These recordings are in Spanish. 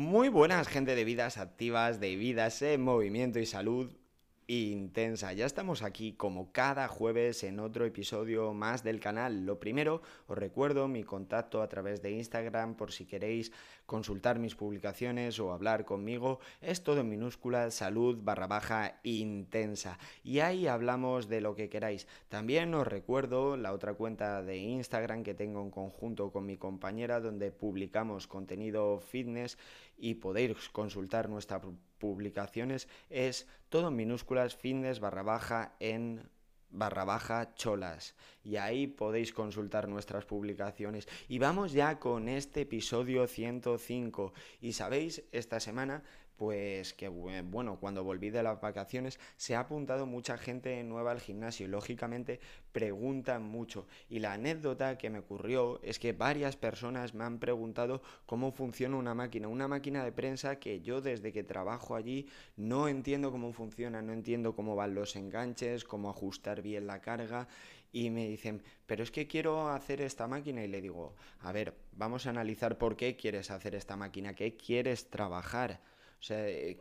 Muy buenas gente de vidas activas, de vidas en movimiento y salud intensa. Ya estamos aquí como cada jueves en otro episodio más del canal. Lo primero, os recuerdo mi contacto a través de Instagram por si queréis consultar mis publicaciones o hablar conmigo. Es todo en minúscula, salud barra baja intensa. Y ahí hablamos de lo que queráis. También os recuerdo la otra cuenta de Instagram que tengo en conjunto con mi compañera donde publicamos contenido fitness y podéis consultar nuestras publicaciones es todo minúsculas fitness barra baja en barra baja cholas. Y ahí podéis consultar nuestras publicaciones. Y vamos ya con este episodio 105 y sabéis esta semana pues que bueno, cuando volví de las vacaciones se ha apuntado mucha gente nueva al gimnasio y lógicamente preguntan mucho. Y la anécdota que me ocurrió es que varias personas me han preguntado cómo funciona una máquina, una máquina de prensa que yo desde que trabajo allí no entiendo cómo funciona, no entiendo cómo van los enganches, cómo ajustar bien la carga y me dicen, pero es que quiero hacer esta máquina y le digo, a ver, vamos a analizar por qué quieres hacer esta máquina, qué quieres trabajar. O sea, eh,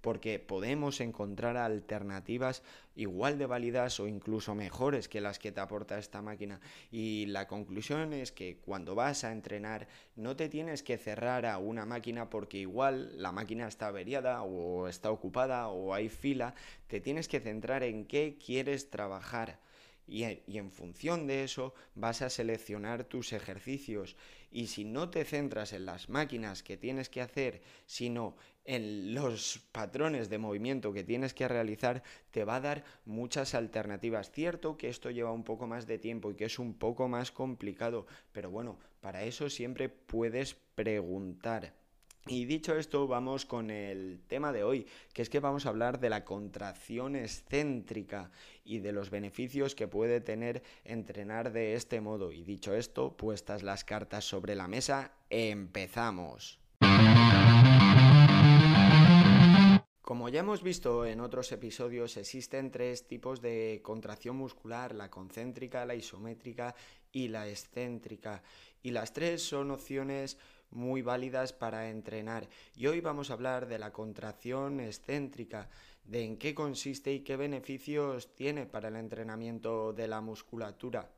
porque podemos encontrar alternativas igual de válidas o incluso mejores que las que te aporta esta máquina. Y la conclusión es que cuando vas a entrenar no te tienes que cerrar a una máquina porque igual la máquina está averiada o está ocupada o hay fila. Te tienes que centrar en qué quieres trabajar. Y, y, en función de eso vas a seleccionar tus ejercicios. Y si no te centras en las máquinas que tienes que hacer, sino en los patrones de movimiento que tienes que realizar, te va a dar muchas alternativas. Cierto que esto lleva un poco más de tiempo y que es un poco más complicado, pero bueno, para eso siempre puedes preguntar. Y dicho esto, vamos con el tema de hoy, que es que vamos a hablar de la contracción excéntrica y de los beneficios que puede tener entrenar de este modo. Y dicho esto, puestas las cartas sobre la mesa, empezamos. Como ya hemos visto en otros episodios, existen tres tipos de contracción muscular, la concéntrica, la isométrica y la excéntrica. Y las tres son opciones muy válidas para entrenar. Y hoy vamos a hablar de la contracción excéntrica, de en qué consiste y qué beneficios tiene para el entrenamiento de la musculatura.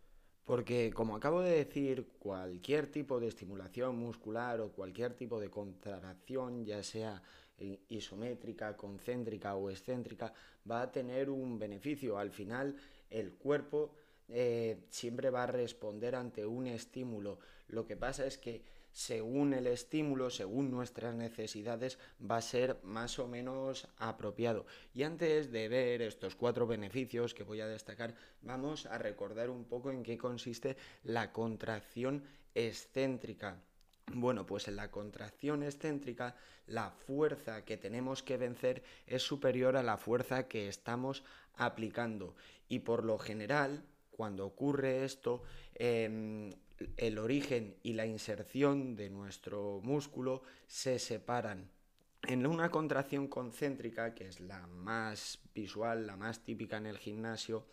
Porque, como acabo de decir, cualquier tipo de estimulación muscular o cualquier tipo de contracción, ya sea isométrica, concéntrica o excéntrica, va a tener un beneficio. Al final, el cuerpo eh, siempre va a responder ante un estímulo. Lo que pasa es que según el estímulo, según nuestras necesidades, va a ser más o menos apropiado. Y antes de ver estos cuatro beneficios que voy a destacar, vamos a recordar un poco en qué consiste la contracción excéntrica. Bueno, pues en la contracción excéntrica la fuerza que tenemos que vencer es superior a la fuerza que estamos aplicando y por lo general cuando ocurre esto em, el origen y la inserción de nuestro músculo se separan. En una contracción concéntrica, que es la más visual, la más típica en el gimnasio,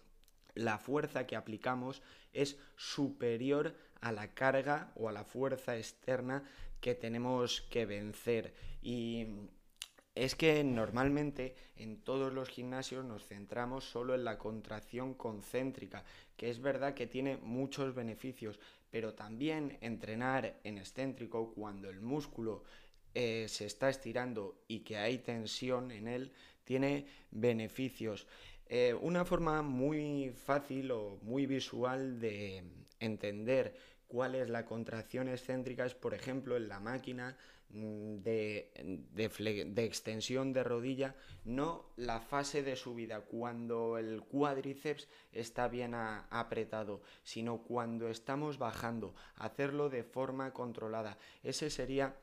la fuerza que aplicamos es superior a la carga o a la fuerza externa que tenemos que vencer. Y es que normalmente en todos los gimnasios nos centramos solo en la contracción concéntrica, que es verdad que tiene muchos beneficios, pero también entrenar en excéntrico cuando el músculo eh, se está estirando y que hay tensión en él, tiene beneficios. Eh, una forma muy fácil o muy visual de entender cuál es la contracción excéntrica es, por ejemplo, en la máquina Mm, de, de, extensión de rodilla, no la fase de subida, cuando el cuádriceps está bien apretado, sino cuando estamos bajando, hacerlo de forma controlada. Ese sería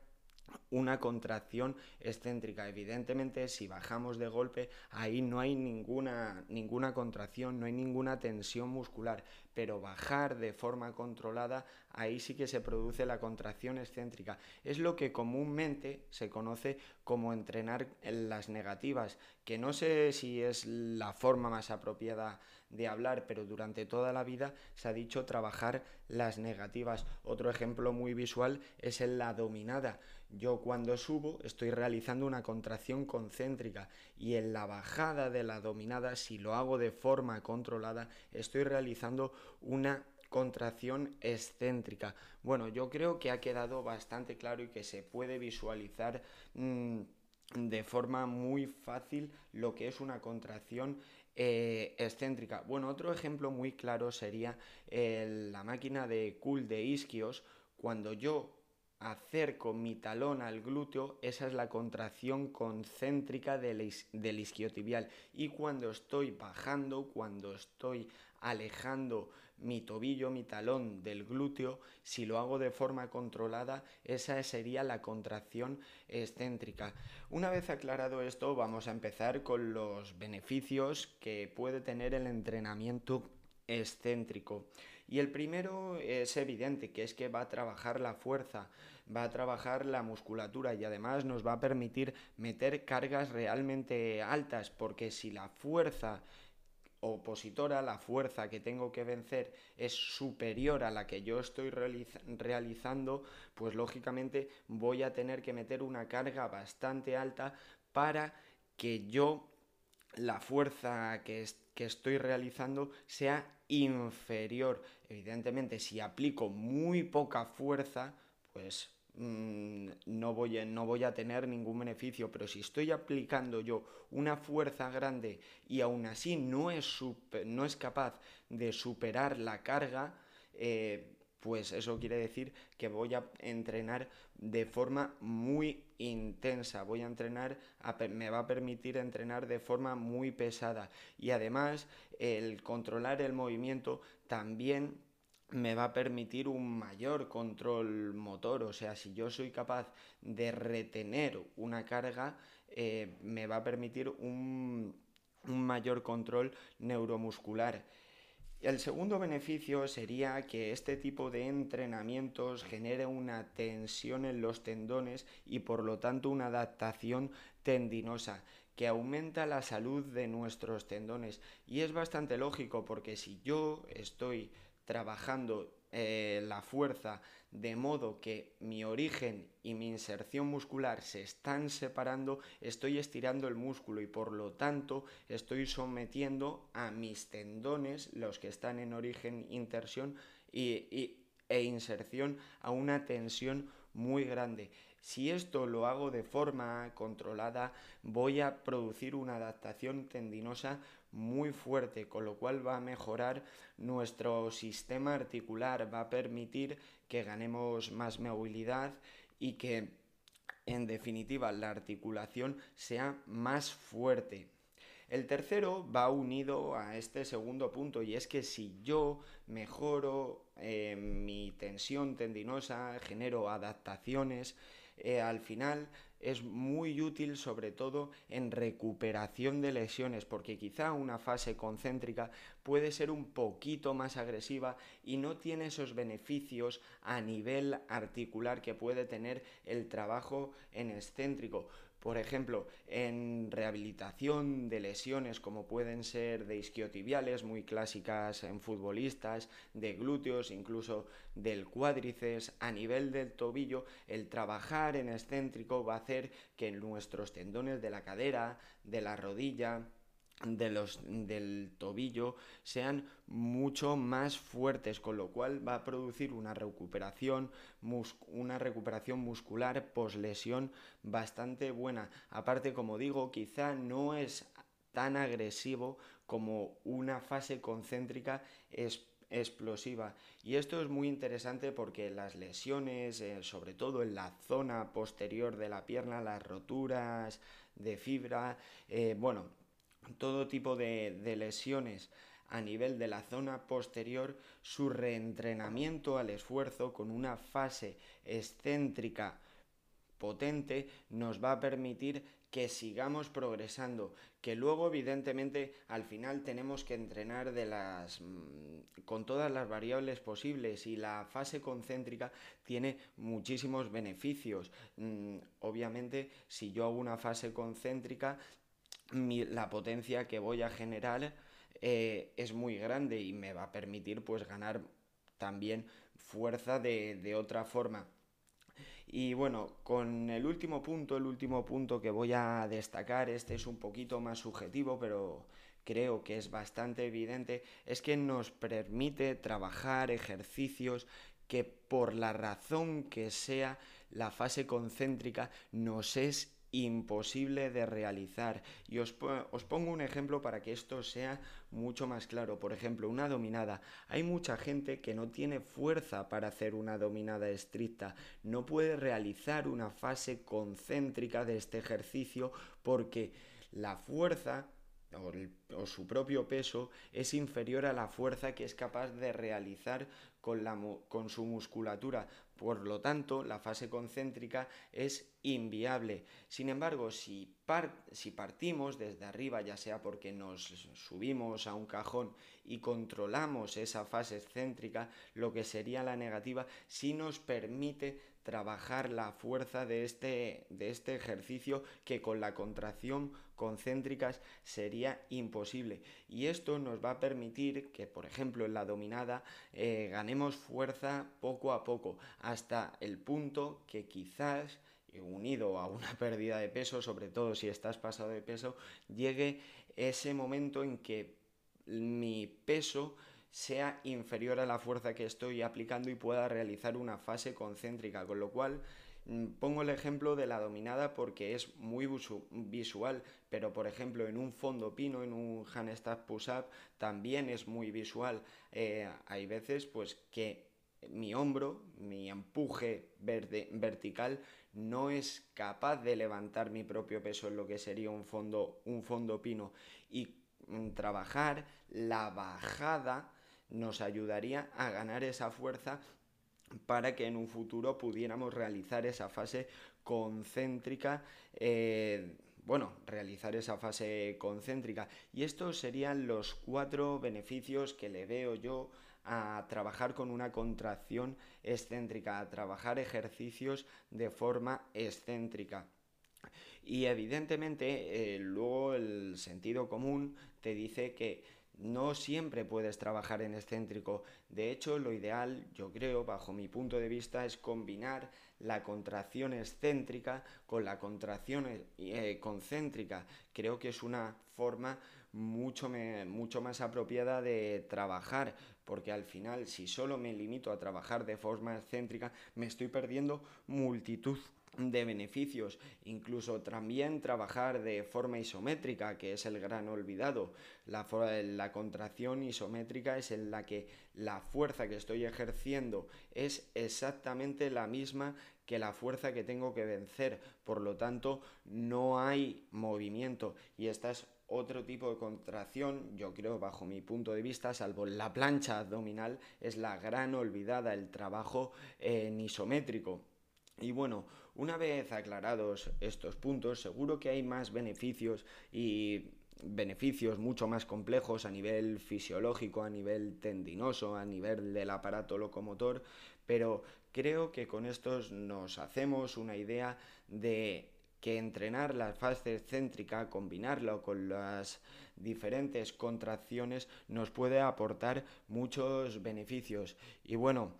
una contracción excéntrica. Evidentemente, si bajamos de golpe, ahí no hay ninguna, ninguna contracción, no hay ninguna tensión muscular, pero bajar de forma controlada, ahí sí que se produce la contracción excéntrica. Es lo que comúnmente se conoce como entrenar en las negativas, que no sé si es la forma más apropiada de hablar, pero durante toda la vida se ha dicho trabajar las negativas. Otro ejemplo muy visual es en la dominada. Yo cuando subo estoy realizando una contracción concéntrica y en la bajada de la dominada, si lo hago de forma controlada, estoy realizando una contracción excéntrica. Bueno, yo creo que ha quedado bastante claro y que se puede visualizar mm, de forma muy fácil lo que es una contracción eh, excéntrica. Bueno, otro ejemplo muy claro sería la máquina de cool de isquios. Cuando yo acerco mi talón al glúteo, esa es la contracción concéntrica del, del isquiotibial. Y cuando estoy bajando, cuando estoy alejando mi tobillo, mi talón del glúteo, si lo hago de forma controlada, esa sería la contracción excéntrica. Una vez aclarado esto, vamos a empezar con los beneficios que puede tener el entrenamiento excéntrico. Y el primero es evidente, que es que va a trabajar la fuerza, va a trabajar la musculatura y además nos va a permitir meter cargas realmente altas, porque si la fuerza opositora, la fuerza que tengo que vencer es superior a la que yo estoy realizando, pues lógicamente voy a tener que meter una carga bastante alta para que yo la fuerza que, que estoy realizando sea inferior. Evidentemente, si aplico muy poca fuerza, pues Mm, no, voy a, no voy a tener ningún beneficio, pero si estoy aplicando yo una fuerza grande y aún así no es, no es capaz de superar la carga, eh, pues eso quiere decir que voy a entrenar de forma muy intensa, voy a entrenar, me va a permitir entrenar de forma muy pesada. Y además el controlar el movimiento también me va a permitir un mayor control motor, o sea, si yo soy capaz de retener una carga, eh, me va a permitir un, un mayor control neuromuscular. El segundo beneficio sería que este tipo de entrenamientos genere una tensión en los tendones y por lo tanto una adaptación tendinosa que aumenta la salud de nuestros tendones. Y es bastante lógico porque si yo estoy trabajando eh, la fuerza de modo que mi origen y mi inserción muscular se están separando, estoy estirando el músculo y por lo tanto estoy sometiendo a mis tendones, los que están en origen, inserción y, e inserción, a una tensión muy grande. Si esto lo hago de forma controlada, voy a producir una adaptación tendinosa muy fuerte, con lo cual va a mejorar nuestro sistema articular, va a permitir que ganemos más movilidad y que en definitiva la articulación sea más fuerte. El tercero va unido a este segundo punto y es que si yo mejoro eh, mi tensión tendinosa, genero adaptaciones, eh, al final es muy útil sobre todo en recuperación de lesiones porque quizá una fase concéntrica puede ser un poquito más agresiva y no tiene esos beneficios a nivel articular que puede tener el trabajo en excéntrico. Por ejemplo, en rehabilitación de lesiones como pueden ser de isquiotibiales, muy clásicas en futbolistas, de glúteos, incluso del cuádriceps, a nivel del tobillo, el trabajar en excéntrico va a hacer que nuestros tendones de la cadera, de la rodilla, de los, del tobillo sean mucho más fuertes, con lo cual va a producir una recuperación, una recuperación muscular post lesión bastante buena. Aparte, como digo, quizá no es tan agresivo como una fase concéntrica explosiva. Y esto es muy interesante porque las lesiones, eh, sobre todo en la zona posterior de la pierna, las roturas de fibra, eh, bueno, todo tipo de, lesiones a nivel de la zona posterior, su reentrenamiento al esfuerzo con una fase excéntrica potente nos va a permitir que sigamos progresando, que luego evidentemente al final tenemos que entrenar de las mm, con todas las variables posibles y la fase concéntrica tiene muchísimos beneficios. Mm, obviamente si yo hago una fase concéntrica la potencia que voy a generar eh, es muy grande y me va a permitir pues ganar también fuerza de, de otra forma. Y bueno, con el último punto, el último punto que voy a destacar, este es un poquito más subjetivo, pero creo que es bastante evidente, es que nos permite trabajar ejercicios que por la razón que sea la fase concéntrica nos es imposible de realizar. Y os, os, pongo un ejemplo para que esto sea mucho más claro. Por ejemplo, una dominada. Hay mucha gente que no tiene fuerza para hacer una dominada estricta. No puede realizar una fase concéntrica de este ejercicio porque la fuerza o, su propio peso es inferior a la fuerza que es capaz de realizar con, la, con su musculatura. Por lo tanto, la fase concéntrica es inviable. Sin embargo, si, si partimos desde arriba, ya sea porque nos subimos a un cajón y controlamos esa fase excéntrica, lo que sería la negativa, sí nos permite trabajar la fuerza de este, de este ejercicio que con la contracción concéntricas sería imposible. Y esto nos va a permitir que, por ejemplo, en la dominada eh, ganemos fuerza poco a poco, hasta el punto que quizás unido a una pérdida de peso, sobre todo si estás pasado de peso, llegue ese momento en que mi peso sea inferior a la fuerza que estoy aplicando y pueda realizar una fase concéntrica, con lo cual pongo el ejemplo de la dominada porque es muy visual, pero por ejemplo en un fondo pino, en un handstand push-up, también es muy visual. Eh, hay veces pues que mi hombro, mi empuje vertical no es capaz de levantar mi propio peso en lo que sería un fondo, un fondo pino y mm, trabajar la bajada nos ayudaría a ganar esa fuerza para que en un futuro pudiéramos realizar esa fase concéntrica, eh, bueno, realizar esa fase concéntrica. Y estos serían los cuatro beneficios que le veo yo a trabajar con una contracción excéntrica, a trabajar ejercicios de forma excéntrica. Y evidentemente eh, luego el sentido común te dice que no siempre puedes trabajar en excéntrico. De hecho, lo ideal, yo creo, bajo mi punto de vista, es combinar la contracción excéntrica con la contracción eh, concéntrica. Creo que es una forma mucho, mucho más apropiada de trabajar, porque al final, si solo me limito a trabajar de forma excéntrica, me estoy perdiendo multitud de beneficios, incluso también trabajar de forma isométrica, que es el gran olvidado. La, la, contracción isométrica es en la que la fuerza que estoy ejerciendo es exactamente la misma que la fuerza que tengo que vencer, por lo tanto no hay movimiento y esta es otro tipo de contracción, yo creo bajo mi punto de vista, salvo la plancha abdominal, es la gran olvidada, el trabajo en isométrico. Y bueno, una vez aclarados estos puntos, seguro que hay más beneficios y beneficios mucho más complejos a nivel fisiológico, a nivel tendinoso, a nivel del aparato locomotor, pero creo que con estos nos hacemos una idea de que entrenar la fase excéntrica, combinarlo con las diferentes contracciones, nos puede aportar muchos beneficios. Y bueno,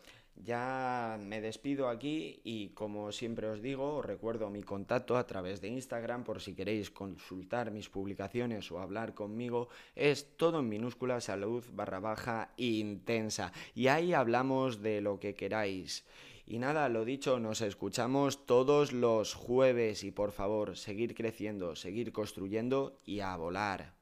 ya me despido aquí y como siempre os digo, os recuerdo mi contacto a través de Instagram por si queréis consultar mis publicaciones o hablar conmigo. Es todo en minúscula salud barra baja intensa. Y ahí hablamos de lo que queráis. Y nada, lo dicho, nos escuchamos todos los jueves y por favor, seguir creciendo, seguir construyendo y a volar.